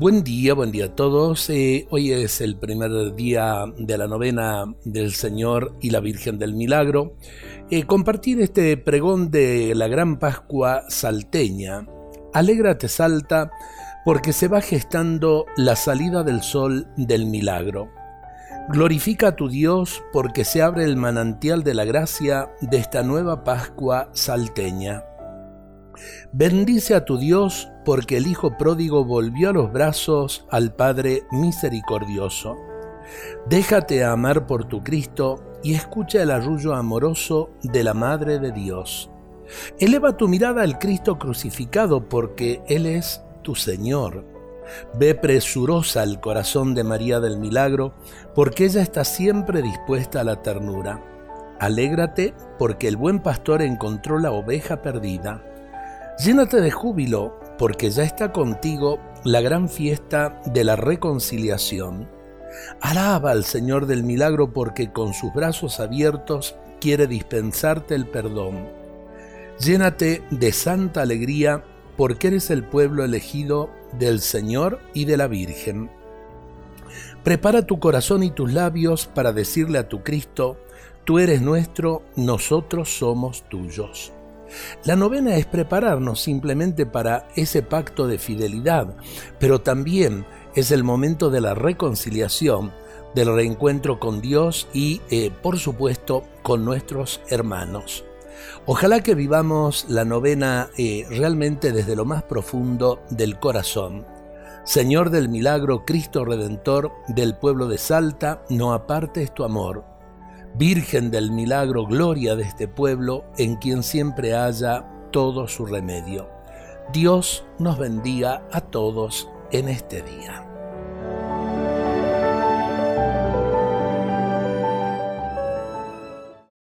Buen día, buen día a todos. Eh, hoy es el primer día de la novena del Señor y la Virgen del Milagro. Eh, compartir este pregón de la Gran Pascua salteña. Alégrate Salta porque se va gestando la salida del sol del milagro. Glorifica a tu Dios porque se abre el manantial de la gracia de esta nueva Pascua salteña. Bendice a tu Dios porque el Hijo pródigo volvió a los brazos al Padre misericordioso. Déjate amar por tu Cristo y escucha el arrullo amoroso de la Madre de Dios. Eleva tu mirada al Cristo crucificado porque Él es tu Señor Ve presurosa al corazón de María del Milagro, porque ella está siempre dispuesta a la ternura. Alégrate, porque el buen pastor encontró la oveja perdida. Llénate de júbilo, porque ya está contigo la gran fiesta de la reconciliación. Alaba al Señor del Milagro, porque con sus brazos abiertos quiere dispensarte el perdón. Llénate de santa alegría, porque eres el pueblo elegido del Señor y de la Virgen. Prepara tu corazón y tus labios para decirle a tu Cristo, tú eres nuestro, nosotros somos tuyos. La novena es prepararnos simplemente para ese pacto de fidelidad, pero también es el momento de la reconciliación, del reencuentro con Dios y, eh, por supuesto, con nuestros hermanos. Ojalá que vivamos la novena eh, realmente desde lo más profundo del corazón. Señor del milagro, Cristo Redentor del pueblo de Salta, no apartes tu amor. Virgen del milagro, gloria de este pueblo, en quien siempre haya todo su remedio. Dios nos bendiga a todos en este día.